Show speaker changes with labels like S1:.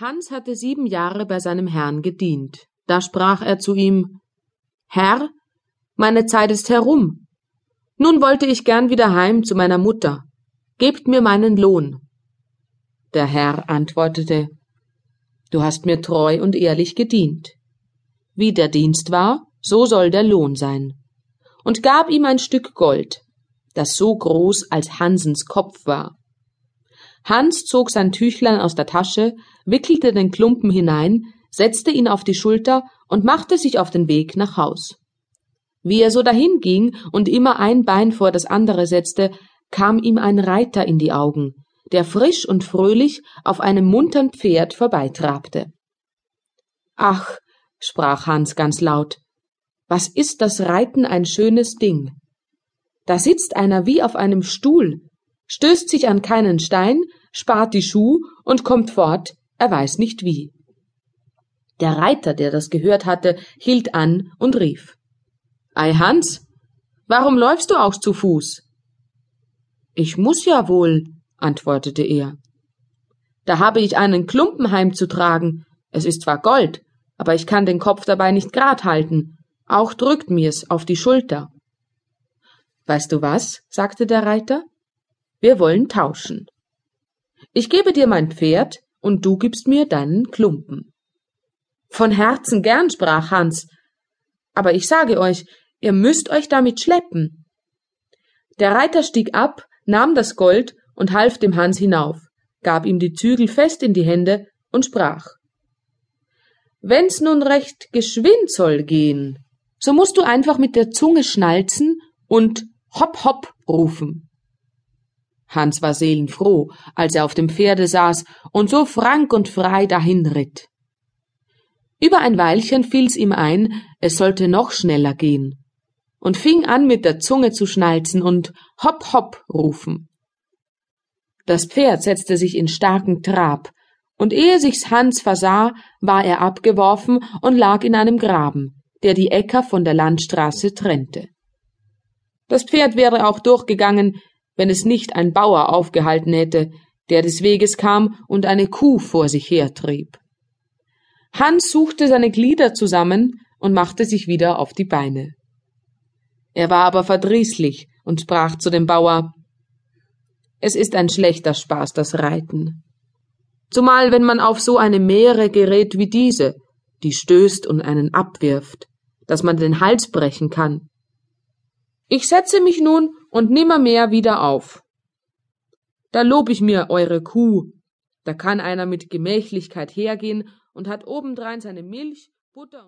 S1: Hans hatte sieben Jahre bei seinem Herrn gedient. Da sprach er zu ihm Herr, meine Zeit ist herum. Nun wollte ich gern wieder heim zu meiner Mutter. Gebt mir meinen Lohn. Der Herr antwortete Du hast mir treu und ehrlich gedient. Wie der Dienst war, so soll der Lohn sein. Und gab ihm ein Stück Gold, das so groß als Hansens Kopf war. Hans zog sein Tüchlein aus der Tasche, wickelte den Klumpen hinein, setzte ihn auf die Schulter und machte sich auf den Weg nach Haus. Wie er so dahinging und immer ein Bein vor das andere setzte, kam ihm ein Reiter in die Augen, der frisch und fröhlich auf einem muntern Pferd vorbeitrabte. Ach, sprach Hans ganz laut, was ist das Reiten ein schönes Ding. Da sitzt einer wie auf einem Stuhl, stößt sich an keinen Stein, spart die Schuh und kommt fort, er weiß nicht wie. Der Reiter, der das gehört hatte, hielt an und rief Ei Hans, warum läufst du auch zu Fuß? Ich muss ja wohl, antwortete er. Da habe ich einen Klumpen heimzutragen. Es ist zwar Gold, aber ich kann den Kopf dabei nicht grad halten. Auch drückt mir's auf die Schulter. Weißt du was? sagte der Reiter. Wir wollen tauschen. Ich gebe dir mein Pferd und du gibst mir deinen Klumpen. Von Herzen gern, sprach Hans. Aber ich sage euch, ihr müsst euch damit schleppen. Der Reiter stieg ab, nahm das Gold und half dem Hans hinauf, gab ihm die Zügel fest in die Hände und sprach Wenn's nun recht geschwind soll gehen, so musst du einfach mit der Zunge schnalzen und hopp hopp rufen. Hans war seelenfroh, als er auf dem Pferde saß und so frank und frei dahinritt. Über ein Weilchen fiel's ihm ein, es sollte noch schneller gehen, und fing an mit der Zunge zu schnalzen und hopp hopp rufen. Das Pferd setzte sich in starken Trab, und ehe sich's Hans versah, war er abgeworfen und lag in einem Graben, der die Äcker von der Landstraße trennte. Das Pferd wäre auch durchgegangen, wenn es nicht ein Bauer aufgehalten hätte, der des Weges kam und eine Kuh vor sich hertrieb. Hans suchte seine Glieder zusammen und machte sich wieder auf die Beine. Er war aber verdrießlich und sprach zu dem Bauer Es ist ein schlechter Spaß, das Reiten. Zumal wenn man auf so eine Meere gerät wie diese, die stößt und einen abwirft, dass man den Hals brechen kann. Ich setze mich nun und nimmermehr wieder auf. Da lob ich mir eure Kuh. Da kann einer mit Gemächlichkeit hergehen und hat obendrein seine Milch, Butter